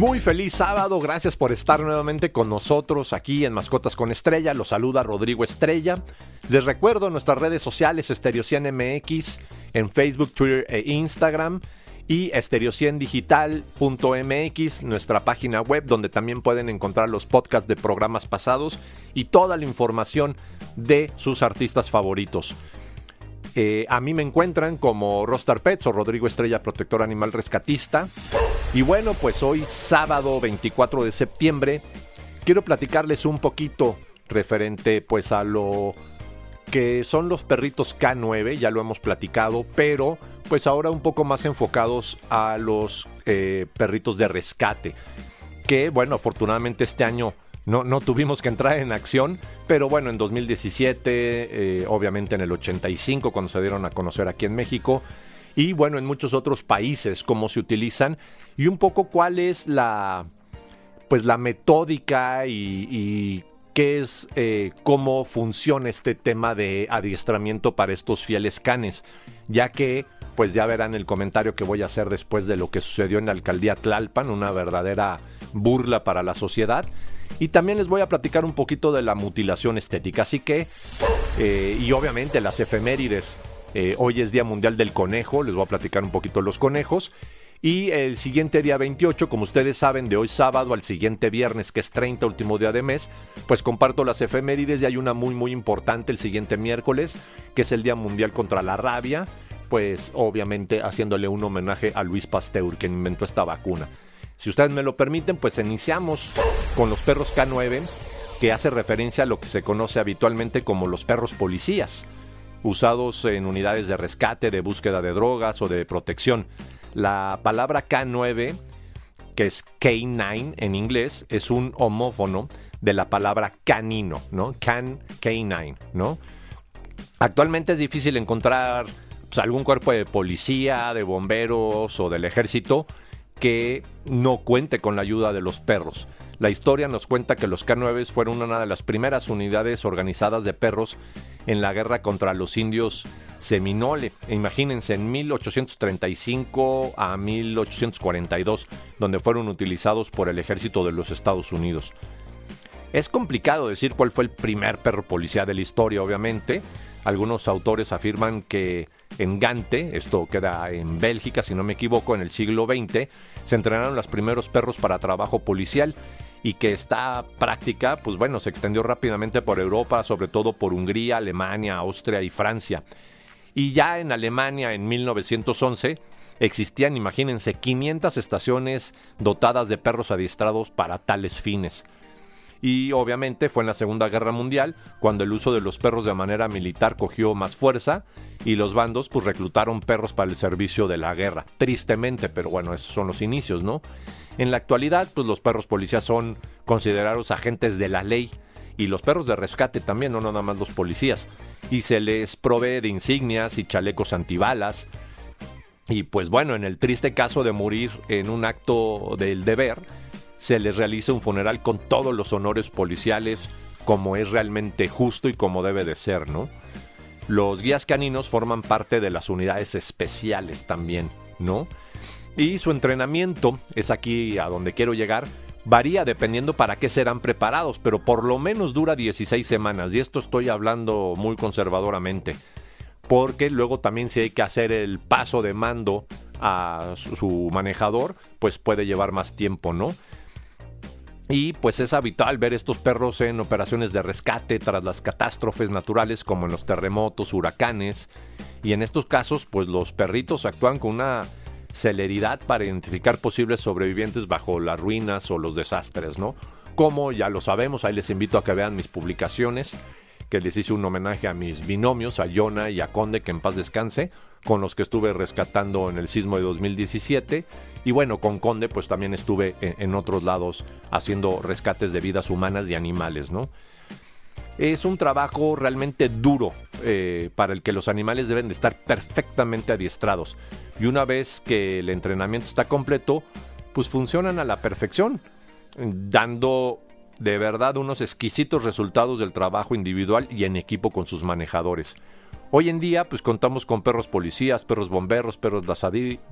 Muy feliz sábado, gracias por estar nuevamente con nosotros aquí en Mascotas con Estrella. Los saluda Rodrigo Estrella. Les recuerdo nuestras redes sociales Estereocian MX en Facebook, Twitter e Instagram y estereociendigital.mx, nuestra página web donde también pueden encontrar los podcasts de programas pasados y toda la información de sus artistas favoritos. Eh, a mí me encuentran como Rostar Pets o Rodrigo Estrella Protector Animal Rescatista. Y bueno, pues hoy sábado 24 de septiembre quiero platicarles un poquito referente pues a lo que son los perritos K9, ya lo hemos platicado, pero pues ahora un poco más enfocados a los eh, perritos de rescate, que bueno, afortunadamente este año no, no, tuvimos que entrar en acción, pero bueno, en 2017, eh, obviamente en el 85, cuando se dieron a conocer aquí en México, y bueno, en muchos otros países, cómo se utilizan, y un poco cuál es la, pues la metódica y qué es, eh, cómo funciona este tema de adiestramiento para estos fieles canes, ya que pues ya verán el comentario que voy a hacer después de lo que sucedió en la alcaldía Tlalpan, una verdadera burla para la sociedad. Y también les voy a platicar un poquito de la mutilación estética. Así que, eh, y obviamente las efemérides. Eh, hoy es Día Mundial del Conejo, les voy a platicar un poquito los conejos. Y el siguiente día 28, como ustedes saben, de hoy sábado al siguiente viernes, que es 30, último día de mes, pues comparto las efemérides y hay una muy muy importante el siguiente miércoles, que es el Día Mundial contra la Rabia, pues obviamente haciéndole un homenaje a Luis Pasteur, quien inventó esta vacuna. Si ustedes me lo permiten, pues iniciamos con los perros K9, que hace referencia a lo que se conoce habitualmente como los perros policías, usados en unidades de rescate, de búsqueda de drogas o de protección. La palabra K9, que es K9 en inglés, es un homófono de la palabra canino, ¿no? Can K9, ¿no? Actualmente es difícil encontrar pues, algún cuerpo de policía, de bomberos o del ejército que no cuente con la ayuda de los perros. La historia nos cuenta que los K9 fueron una de las primeras unidades organizadas de perros en la guerra contra los indios Seminole. Imagínense, en 1835 a 1842, donde fueron utilizados por el ejército de los Estados Unidos. Es complicado decir cuál fue el primer perro policía de la historia, obviamente. Algunos autores afirman que en Gante, esto queda en Bélgica, si no me equivoco, en el siglo XX, se entrenaron los primeros perros para trabajo policial y que esta práctica, pues bueno, se extendió rápidamente por Europa, sobre todo por Hungría, Alemania, Austria y Francia. Y ya en Alemania, en 1911, existían, imagínense, 500 estaciones dotadas de perros adiestrados para tales fines. Y obviamente fue en la Segunda Guerra Mundial cuando el uso de los perros de manera militar cogió más fuerza y los bandos pues reclutaron perros para el servicio de la guerra. Tristemente, pero bueno, esos son los inicios, ¿no? En la actualidad, pues los perros policías son considerados agentes de la ley y los perros de rescate también, no nada más los policías. Y se les provee de insignias y chalecos antibalas. Y pues bueno, en el triste caso de morir en un acto del deber, se les realiza un funeral con todos los honores policiales, como es realmente justo y como debe de ser, ¿no? Los guías caninos forman parte de las unidades especiales también, ¿no? Y su entrenamiento, es aquí a donde quiero llegar, varía dependiendo para qué serán preparados, pero por lo menos dura 16 semanas, y esto estoy hablando muy conservadoramente, porque luego también si hay que hacer el paso de mando a su manejador, pues puede llevar más tiempo, ¿no? Y pues es habitual ver estos perros en operaciones de rescate tras las catástrofes naturales como en los terremotos, huracanes. Y en estos casos pues los perritos actúan con una celeridad para identificar posibles sobrevivientes bajo las ruinas o los desastres, ¿no? Como ya lo sabemos, ahí les invito a que vean mis publicaciones, que les hice un homenaje a mis binomios, a Yona y a Conde, que en paz descanse, con los que estuve rescatando en el sismo de 2017. Y bueno, con Conde pues también estuve en, otros lados haciendo rescates de vidas humanas y animales, ¿no? Es un trabajo realmente duro eh, para el que los animales deben de estar perfectamente adiestrados. Y una vez que el entrenamiento está completo, pues funcionan a la perfección, dando de verdad unos exquisitos resultados del trabajo individual y en equipo con sus manejadores. Hoy en día, pues contamos con perros policías, perros bomberos, perros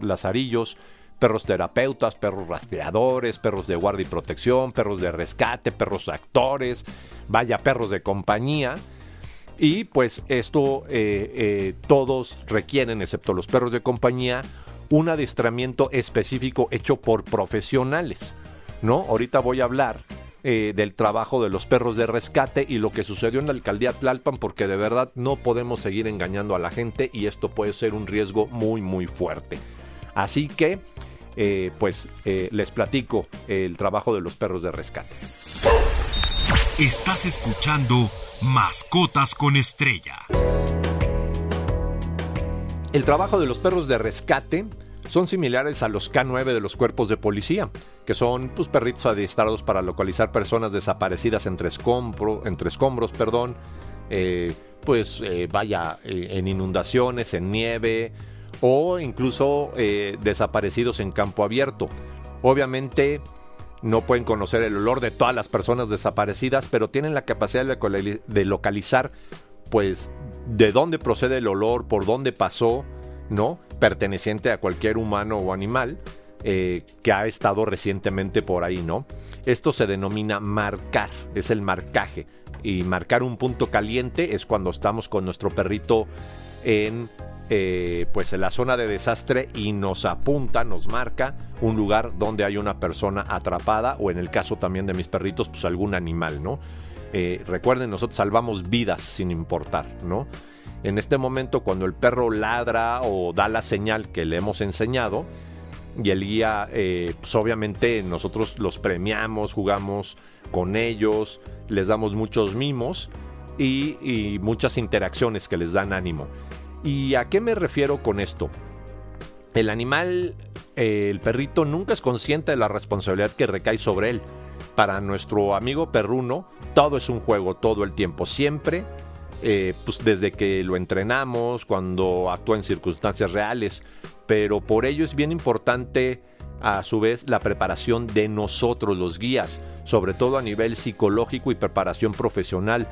lazarillos, perros terapeutas, perros rastreadores, perros de guardia y protección, perros de rescate, perros actores, vaya, perros de compañía. Y pues esto eh, eh, todos requieren, excepto los perros de compañía, un adiestramiento específico hecho por profesionales. ¿no? Ahorita voy a hablar eh, del trabajo de los perros de rescate y lo que sucedió en la alcaldía Tlalpan, porque de verdad no podemos seguir engañando a la gente y esto puede ser un riesgo muy, muy fuerte. Así que, eh, pues, eh, les platico el trabajo de los perros de rescate. Estás escuchando Mascotas con Estrella. El trabajo de los perros de rescate son similares a los K9 de los cuerpos de policía, que son pues, perritos adiestrados para localizar personas desaparecidas entre, entre escombros, perdón, eh, pues eh, vaya, eh, en inundaciones, en nieve o incluso desaparecidos en campo abierto. Obviamente no pueden conocer el olor de todas las personas desaparecidas, pero tienen la capacidad de localizar pues de dónde procede el olor, por dónde pasó, ¿no? Perteneciente a cualquier humano o animal eh, que ha estado recientemente por ahí, ¿no? Esto se denomina marcar, es el marcaje. Y marcar un punto caliente es cuando estamos con nuestro perrito en eh, pues en la zona de desastre y nos apunta, nos marca un lugar donde hay una persona atrapada o en el caso también de mis perritos, pues algún animal, ¿no? Eh, recuerden, nosotros salvamos vidas sin importar, ¿no? En este momento, cuando el perro ladra o da la señal que le hemos enseñado, y el guía, eh, pues obviamente nosotros los premiamos, jugamos con ellos, les damos muchos mimos y, muchas interacciones que les dan ánimo. ¿Y a qué me refiero con esto? El animal, eh, el perrito, nunca es consciente de la responsabilidad que recae sobre él. Para nuestro amigo perruno, todo es un juego todo el tiempo, siempre eh, pues desde que lo entrenamos, cuando actúa en circunstancias reales, pero por ello es bien importante a su vez la preparación de nosotros los guías, sobre todo a nivel psicológico y preparación profesional,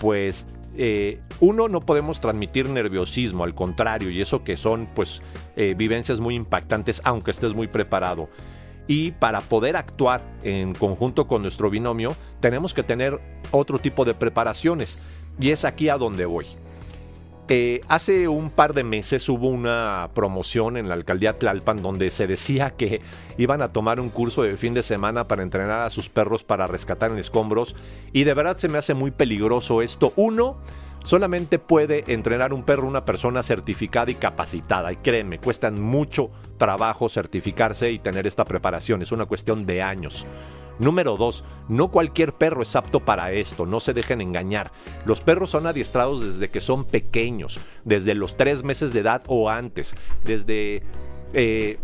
pues eh, uno no podemos transmitir nerviosismo, al contrario, y eso que son pues eh, vivencias muy impactantes, aunque estés muy preparado. Y para poder actuar en conjunto con nuestro binomio, tenemos que tener otro tipo de preparaciones. Y es aquí a donde voy. Eh, hace un par de meses hubo una promoción en la alcaldía Tlalpan donde se decía que iban a tomar un curso de fin de semana para entrenar a sus perros para rescatar en escombros y de verdad se me hace muy peligroso esto. Uno, solamente puede entrenar un perro una persona certificada y capacitada y créeme, cuestan mucho trabajo certificarse y tener esta preparación, es una cuestión de años. Número 2. No cualquier perro es apto para esto, no se dejen engañar. Los perros son adiestrados desde que son pequeños, desde los 3 meses de edad o antes, desde... Eh,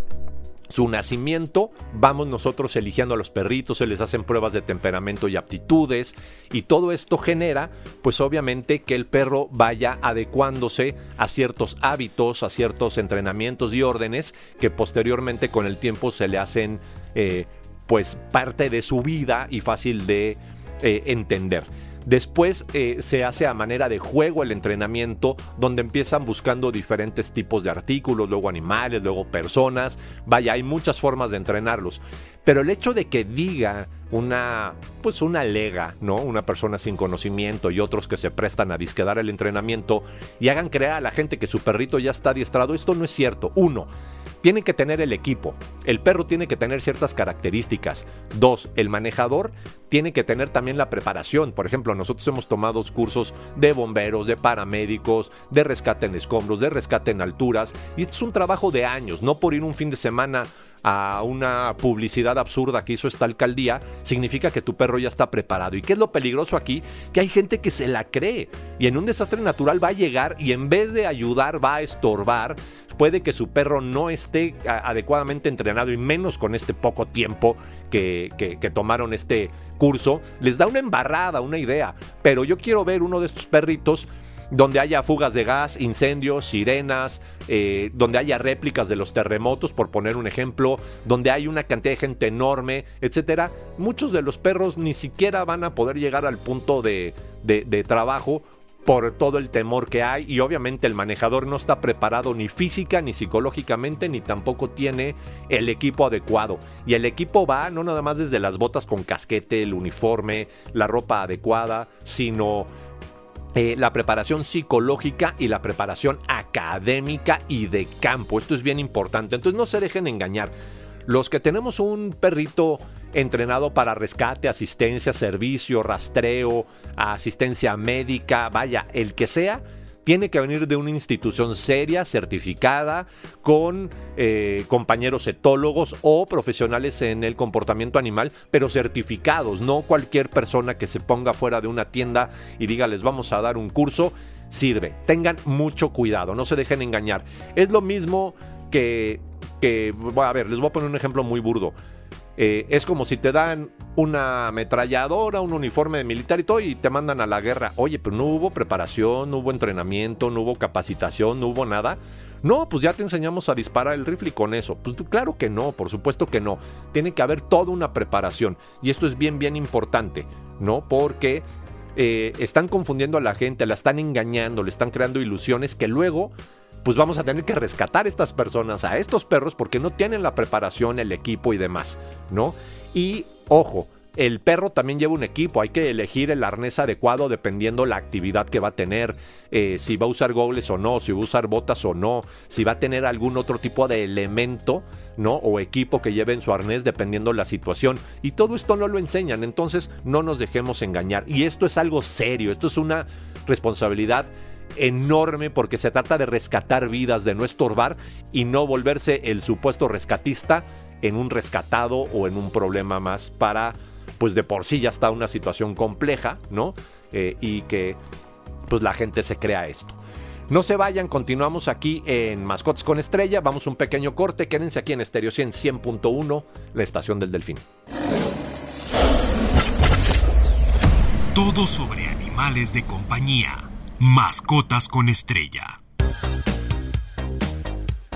su nacimiento, vamos nosotros eligiendo a los perritos, se les hacen pruebas de temperamento y aptitudes y todo esto genera pues obviamente que el perro vaya adecuándose a ciertos hábitos, a ciertos entrenamientos y órdenes que posteriormente con el tiempo se le hacen eh, pues parte de su vida y fácil de eh, entender. Después eh, se hace a manera de juego el entrenamiento, donde empiezan buscando diferentes tipos de artículos, luego animales, luego personas. Vaya, hay muchas formas de entrenarlos. Pero el hecho de que diga una, pues una lega, ¿no? Una persona sin conocimiento y otros que se prestan a disquedar el entrenamiento y hagan creer a la gente que su perrito ya está adiestrado, esto no es cierto. Uno, tienen que tener el equipo. El perro tiene que tener ciertas características. Dos, el manejador tiene que tener también la preparación. Por ejemplo, nosotros hemos tomado cursos de bomberos, de paramédicos, de rescate en escombros, de rescate en alturas. Y es un trabajo de años, no por ir un fin de semana a una publicidad absurda que hizo esta alcaldía, significa que tu perro ya está preparado. ¿Y qué es lo peligroso aquí? Que hay gente que se la cree y en un desastre natural va a llegar y en vez de ayudar va a estorbar puede que su perro no esté adecuadamente entrenado y menos con este poco tiempo que, tomaron este curso, les da una embarrada, una idea. Pero yo quiero ver uno de estos perritos donde haya fugas de gas, incendios, sirenas, eh, donde haya réplicas de los terremotos, por poner un ejemplo, donde hay una cantidad de gente enorme, etcétera. Muchos de los perros ni siquiera van a poder llegar al punto de, de trabajo por todo el temor que hay y obviamente el manejador no está preparado ni física ni psicológicamente ni tampoco tiene el equipo adecuado. Y el equipo va no nada más desde las botas con casquete, el uniforme, la ropa adecuada, sino eh, la preparación psicológica y la preparación académica y de campo. Esto es bien importante. Entonces no se dejen engañar. Los que tenemos un perrito entrenado para rescate, asistencia, servicio, rastreo, asistencia médica, vaya, el que sea, tiene que venir de una institución seria, certificada, con eh, compañeros etólogos o profesionales en el comportamiento animal, pero certificados, no cualquier persona que se ponga fuera de una tienda y diga les vamos a dar un curso, sirve. Tengan mucho cuidado, no se dejen engañar. Es lo mismo que, que a ver, les voy a poner un ejemplo muy burdo. Eh, es como si te dan una ametralladora, un uniforme de militar y todo y te mandan a la guerra. Oye, pero no hubo preparación, no hubo entrenamiento, no hubo capacitación, no hubo nada. No, pues ya te enseñamos a disparar el rifle y con eso. Pues claro que no, por supuesto que no. Tiene que haber toda una preparación. Y esto es bien, bien importante, ¿no? Porque eh, están confundiendo a la gente, la están engañando, le están creando ilusiones que luego pues vamos a tener que rescatar a estas personas, a estos perros, porque no tienen la preparación, el equipo y demás, ¿no? Y ojo, el perro también lleva un equipo, hay que elegir el arnés adecuado dependiendo la actividad que va a tener, eh, si va a usar gogles o no, si va a usar botas o no, si va a tener algún otro tipo de elemento, ¿no? O equipo que lleve en su arnés dependiendo la situación. Y todo esto no lo enseñan, entonces no nos dejemos engañar. Y esto es algo serio, esto es una responsabilidad enorme porque se trata de rescatar vidas, de no estorbar y no volverse el supuesto rescatista en un rescatado o en un problema más para, pues de por sí ya está una situación compleja, ¿no? Eh, y que pues la gente se crea esto. No se vayan, continuamos aquí en Mascotas con Estrella, vamos un pequeño corte, quédense aquí en Estéreo 100 100.1, la estación del Delfín. Todo sobre animales de compañía. Mascotas con estrella.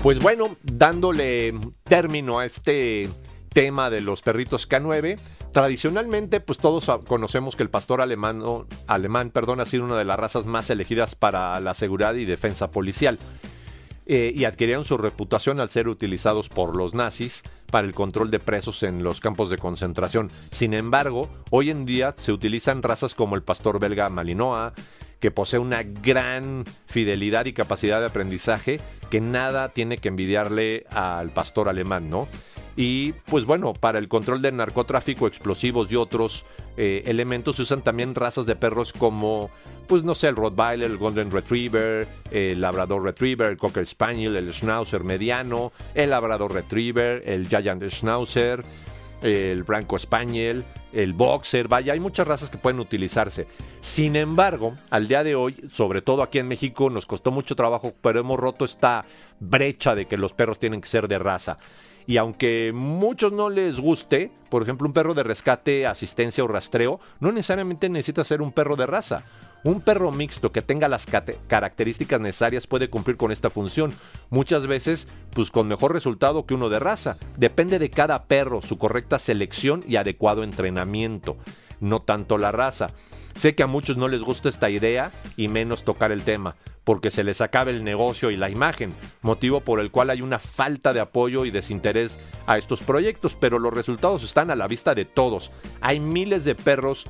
Pues bueno, dándole término a este tema de los perritos K9, tradicionalmente pues todos conocemos que el pastor alemán, alemán perdón, ha sido una de las razas más elegidas para la seguridad y defensa policial. Eh, y adquirieron su reputación al ser utilizados por los nazis para el control de presos en los campos de concentración. Sin embargo, hoy en día se utilizan razas como el pastor belga Malinois, que posee una gran fidelidad y capacidad de aprendizaje que nada tiene que envidiarle al pastor alemán, ¿no? Y pues bueno, para el control del narcotráfico, explosivos y otros eh, elementos se usan también razas de perros como, pues no sé, el Rottweiler, el Golden Retriever, el Labrador Retriever, el Cocker Spaniel, el Schnauzer mediano, el Labrador Retriever, el Giant Schnauzer, el Branco Spaniel, el Boxer, vaya, hay muchas razas que pueden utilizarse. Sin embargo, al día de hoy, sobre todo aquí en México, nos costó mucho trabajo, pero hemos roto esta brecha de que los perros tienen que ser de raza. Y aunque muchos no les guste, por ejemplo, un perro de rescate, asistencia o rastreo, no necesariamente necesita ser un perro de raza. Un perro mixto que tenga las características necesarias puede cumplir con esta función, muchas veces pues con mejor resultado que uno de raza. Depende de cada perro, su correcta selección y adecuado entrenamiento, no tanto la raza. Sé que a muchos no les gusta esta idea y menos tocar el tema, porque se les acaba el negocio y la imagen, motivo por el cual hay una falta de apoyo y desinterés a estos proyectos, pero los resultados están a la vista de todos. Hay miles de perros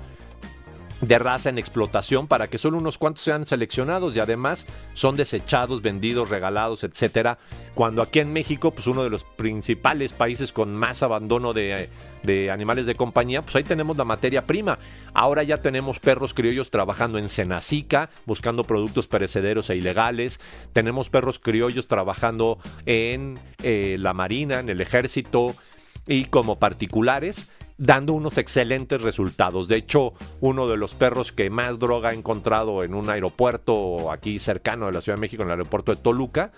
de raza en explotación para que solo unos cuantos sean seleccionados y además son desechados, vendidos, regalados, etcétera. Cuando aquí en México, pues uno de los principales países con más abandono de, de, animales de compañía, pues ahí tenemos la materia prima. Ahora ya tenemos perros criollos trabajando en Senacica, buscando productos perecederos e ilegales. Tenemos perros criollos trabajando en eh, la marina, en el ejército y como particulares dando unos excelentes resultados. De hecho, uno de los perros que más droga ha encontrado en un aeropuerto aquí cercano de la Ciudad de México, en el aeropuerto de Toluca,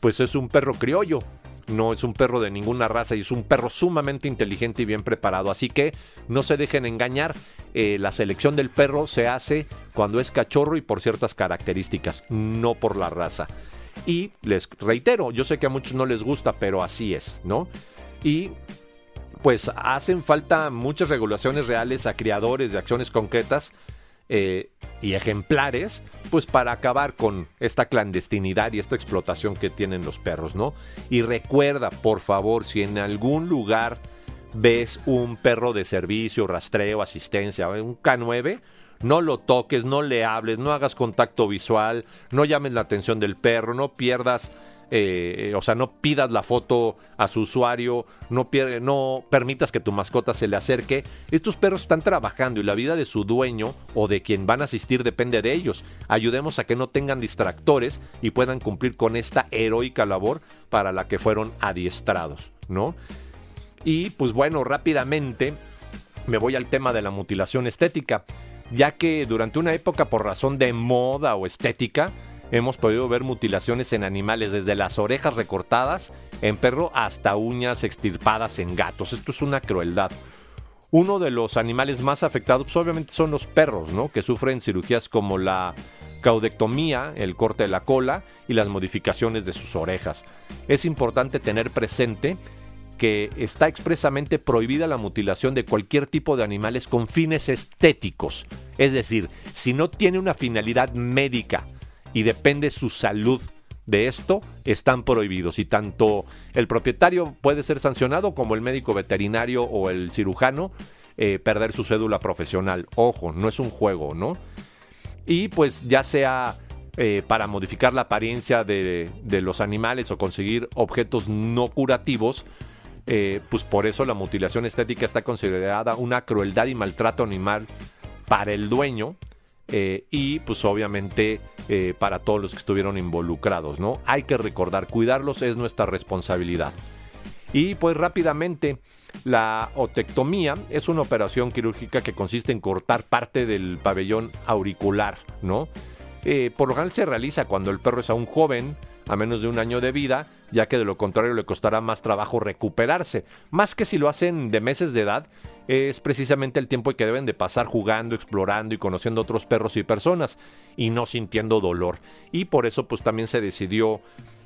pues es un perro criollo. No es un perro de ninguna raza y es un perro sumamente inteligente y bien preparado. Así que no se dejen engañar. Eh, la selección del perro se hace cuando es cachorro y por ciertas características, no por la raza. Y les reitero, yo sé que a muchos no les gusta, pero así es, ¿no? Y pues hacen falta muchas regulaciones reales a criadores de acciones concretas eh, y ejemplares, pues para acabar con esta clandestinidad y esta explotación que tienen los perros, ¿no? Y recuerda, por favor, si en algún lugar ves un perro de servicio, rastreo, asistencia, un K9, no lo toques, no le hables, no hagas contacto visual, no llames la atención del perro, no pierdas eh, o sea, no pidas la foto a su usuario, no, no permitas que tu mascota se le acerque. Estos perros están trabajando y la vida de su dueño o de quien van a asistir depende de ellos. Ayudemos a que no tengan distractores y puedan cumplir con esta heroica labor para la que fueron adiestrados, ¿no? Y pues bueno, rápidamente me voy al tema de la mutilación estética, ya que durante una época por razón de moda o estética, hemos podido ver mutilaciones en animales, desde las orejas recortadas en perro hasta uñas extirpadas en gatos. Esto es una crueldad. Uno de los animales más afectados pues, obviamente son los perros, ¿no? Que sufren cirugías como la caudectomía, el corte de la cola y las modificaciones de sus orejas. Es importante tener presente que está expresamente prohibida la mutilación de cualquier tipo de animales con fines estéticos. Es decir, si no tiene una finalidad médica y depende su salud de esto, están prohibidos. Y tanto el propietario puede ser sancionado como el médico veterinario o el cirujano eh, perder su cédula profesional. Ojo, no es un juego, ¿no? Y pues ya sea eh, para modificar la apariencia de, los animales o conseguir objetos no curativos, eh, pues por eso la mutilación estética está considerada una crueldad y maltrato animal para el dueño eh, y pues obviamente eh, para todos los que estuvieron involucrados, ¿no? Hay que recordar, cuidarlos es nuestra responsabilidad. Y pues rápidamente, la otectomía es una operación quirúrgica que consiste en cortar parte del pabellón auricular, ¿no? Eh, por lo general se realiza cuando el perro es aún joven, a menos de un año de vida, ya que de lo contrario le costará más trabajo recuperarse. Más que si lo hacen de meses de edad, es precisamente el tiempo que deben de pasar jugando, explorando y conociendo otros perros y personas y no sintiendo dolor. Y por eso pues también se decidió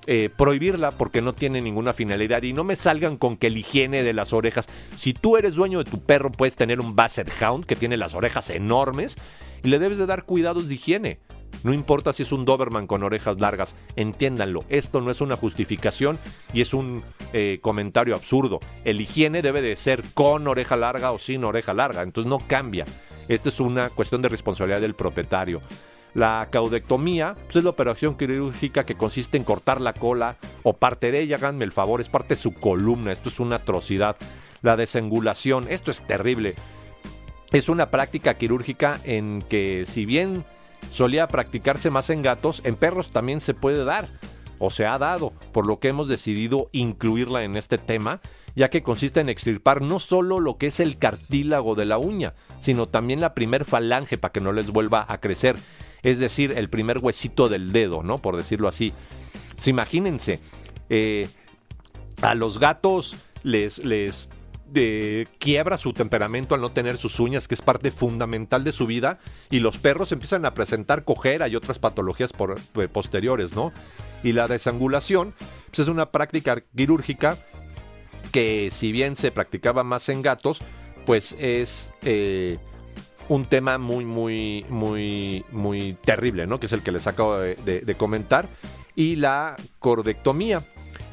eh, prohibirla porque no tiene ninguna finalidad y no me salgan con que el higiene de las orejas. Si tú eres dueño de tu perro puedes tener un Basset Hound que tiene las orejas enormes y le debes de dar cuidados de higiene. No importa si es un Doberman con orejas largas, entiéndanlo, esto no es una justificación y es un eh, comentario absurdo. El higiene debe de ser con oreja larga o sin oreja larga, entonces no cambia. Esta es una cuestión de responsabilidad del propietario. La caudectomía pues, es la operación quirúrgica que consiste en cortar la cola o parte de ella, háganme el favor, es parte de su columna, esto es una atrocidad. La desangulación, esto es terrible. Es una práctica quirúrgica en que si bien solía practicarse más en gatos, en perros también se puede dar o se ha dado, por lo que hemos decidido incluirla en este tema, ya que consiste en extirpar no solo lo que es el cartílago de la uña, sino también la primer falange para que no les vuelva a crecer, es decir, el primer huesito del dedo, ¿no? Por decirlo así. Pues imagínense, eh, a los gatos les, les quiebra su temperamento al no tener sus uñas, que es parte fundamental de su vida, y los perros empiezan a presentar cojera y otras patologías eh, posteriores, ¿no? Y la desangulación pues, es una práctica quirúrgica que si bien se practicaba más en gatos, pues es eh, un tema muy, muy, muy, muy terrible, ¿no? Que es el que les acabo de comentar. Y la cordectomía,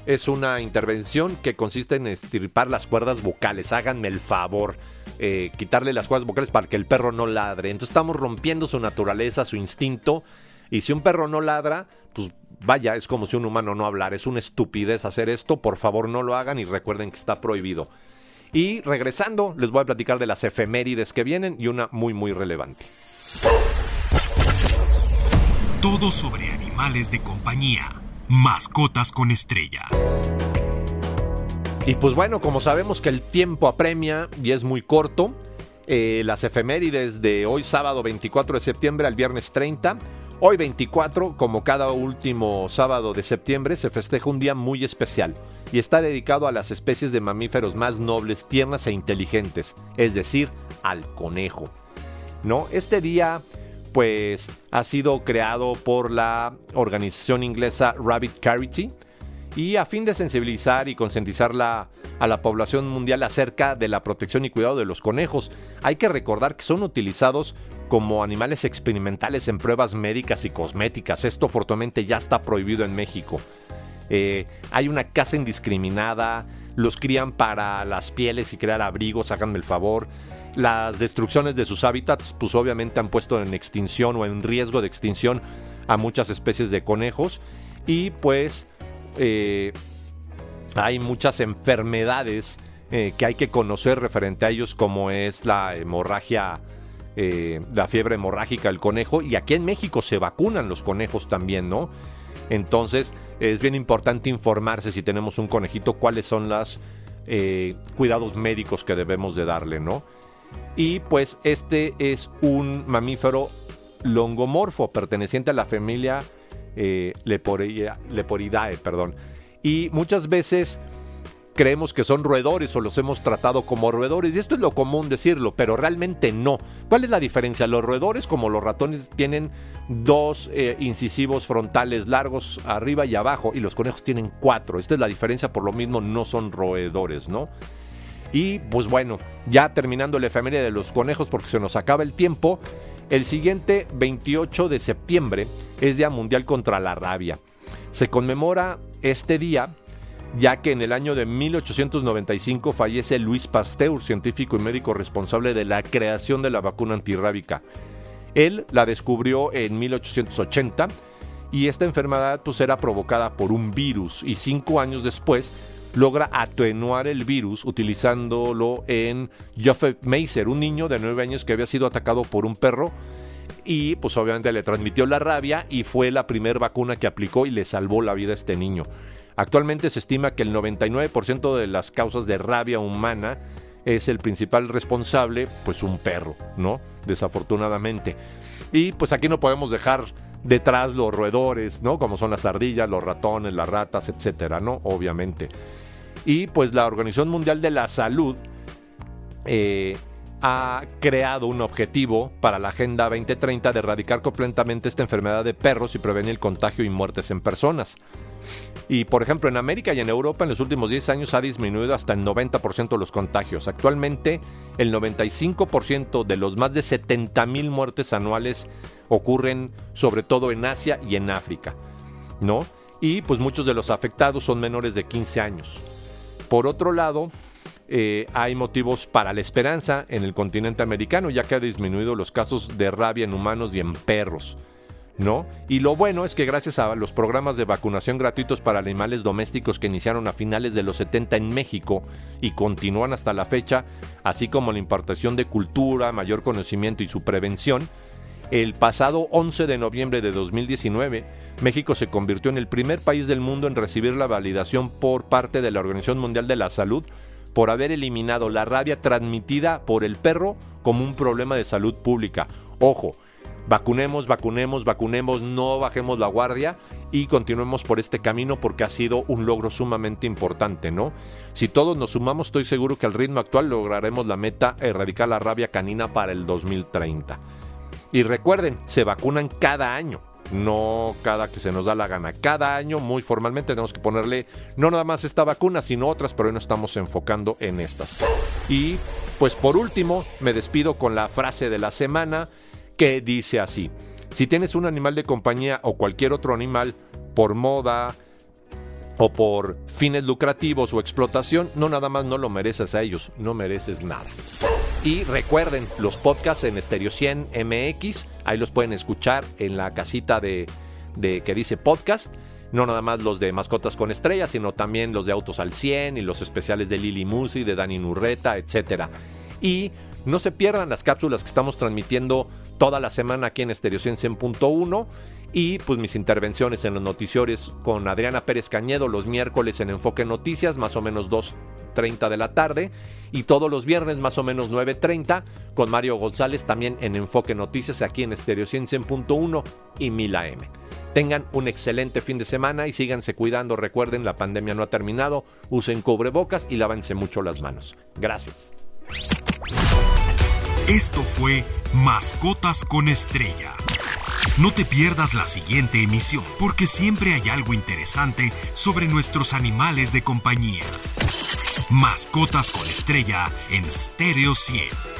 es una intervención que consiste en estirpar las cuerdas vocales. Háganme el favor. Eh, quitarle las cuerdas vocales para que el perro no ladre. Entonces estamos rompiendo su naturaleza, su instinto. Y si un perro no ladra, pues vaya, es como si un humano no hablara. Es una estupidez hacer esto. Por favor, no lo hagan y recuerden que está prohibido. Y regresando, les voy a platicar de las efemérides que vienen y una muy, muy relevante. Todo sobre animales de compañía. Mascotas con estrella. Y pues bueno, como sabemos que el tiempo apremia y es muy corto, eh, las efemérides de hoy sábado 24 de septiembre al viernes 30. Hoy 24, como cada último sábado de septiembre, se festeja un día muy especial y está dedicado a las especies de mamíferos más nobles, tiernas e inteligentes, es decir, al conejo. ¿No? Este día pues ha sido creado por la organización inglesa Rabbit Charity y a fin de sensibilizar y concientizar a la población mundial acerca de la protección y cuidado de los conejos. Hay que recordar que son utilizados como animales experimentales en pruebas médicas y cosméticas. Esto afortunadamente ya está prohibido en México. Eh, hay una caza indiscriminada, los crían para las pieles y crear abrigos, háganme el favor. Las destrucciones de sus hábitats, pues obviamente han puesto en extinción o en riesgo de extinción a muchas especies de conejos. Y pues eh, hay muchas enfermedades eh, que hay que conocer referente a ellos, como es la hemorragia, eh, la fiebre hemorrágica del conejo. Y aquí en México se vacunan los conejos también, ¿no? Entonces es bien importante informarse si tenemos un conejito cuáles son los cuidados médicos que debemos de darle, ¿no? Y pues este es un mamífero longomorfo perteneciente a la familia eh, Leporidae, perdón. Y muchas veces creemos que son roedores o los hemos tratado como roedores. Y esto es lo común decirlo, pero realmente no. ¿Cuál es la diferencia? Los roedores, como los ratones, tienen dos eh, incisivos frontales largos arriba y abajo, y los conejos tienen cuatro. Esta es la diferencia, por lo mismo no son roedores, ¿no? Y pues bueno, ya terminando la efeméride de los conejos porque se nos acaba el tiempo, el siguiente 28 de septiembre es Día Mundial contra la Rabia. Se conmemora este día ya que en el año de 1895 fallece Luis Pasteur, científico y médico responsable de la creación de la vacuna antirrábica. Él la descubrió en 1880 y esta enfermedad pues era provocada por un virus y cinco años después logra atenuar el virus utilizándolo en Joseph Meiser, un niño de 9 años que había sido atacado por un perro y pues obviamente le transmitió la rabia y fue la primera vacuna que aplicó y le salvó la vida a este niño. Actualmente se estima que el 99% de las causas de rabia humana es el principal responsable, pues un perro, ¿no? Desafortunadamente. Y pues aquí no podemos dejar detrás los roedores, ¿no? Como son las ardillas, los ratones, las ratas, etcétera, ¿no? Obviamente. Y pues la Organización Mundial de la Salud eh, ha creado un objetivo para la Agenda 2030 de erradicar completamente esta enfermedad de perros y prevenir el contagio y muertes en personas. Y por ejemplo, en América y en Europa en los últimos 10 años ha disminuido hasta el 90% los contagios. Actualmente, el 95% de los más de 70.000 muertes anuales ocurren sobre todo en Asia y en África, ¿no? Y pues muchos de los afectados son menores de 15 años. Por otro lado, eh, hay motivos para la esperanza en el continente americano, ya que ha disminuido los casos de rabia en humanos y en perros. ¿No? Y lo bueno es que gracias a los programas de vacunación gratuitos para animales domésticos que iniciaron a finales de los 70 en México y continúan hasta la fecha, así como la impartación de cultura, mayor conocimiento y su prevención, el pasado 11 de noviembre de 2019, México se convirtió en el primer país del mundo en recibir la validación por parte de la Organización Mundial de la Salud por haber eliminado la rabia transmitida por el perro como un problema de salud pública. Ojo, vacunemos, vacunemos, vacunemos, no bajemos la guardia y continuemos por este camino porque ha sido un logro sumamente importante, ¿no? Si todos nos sumamos, estoy seguro que al ritmo actual lograremos la meta erradicar la rabia canina para el 2030. Y recuerden, se vacunan cada año, no cada que se nos da la gana. Cada año, muy formalmente, tenemos que ponerle no nada más esta vacuna, sino otras, pero hoy no estamos enfocando en estas. Y pues por último, me despido con la frase de la semana que dice así. Si tienes un animal de compañía o cualquier otro animal por moda, o por fines lucrativos o explotación, no nada más no lo mereces a ellos, no mereces nada. Y recuerden, los podcasts en Stereo 100 MX, ahí los pueden escuchar en la casita de, que dice podcast. No nada más los de Mascotas con Estrellas, sino también los de Autos al 100 y los especiales de Lili Musi, de Dani Nurreta, etc. Y No se pierdan las cápsulas que estamos transmitiendo toda la semana aquí en Estereo 100.1 y pues mis intervenciones en los noticiores con Adriana Pérez Cañedo los miércoles en Enfoque Noticias, más o menos 2.30 de la tarde, y todos los viernes más o menos 9.30 con Mario González también en Enfoque Noticias aquí en Estereo 100.1 y 1000 AM. Tengan un excelente fin de semana y síganse cuidando. Recuerden, la pandemia no ha terminado. Usen cubrebocas y lávense mucho las manos. Gracias. Esto fue Mascotas con Estrella. No te pierdas la siguiente emisión, porque siempre hay algo interesante sobre nuestros animales de compañía. Mascotas con Estrella en Stereo 100.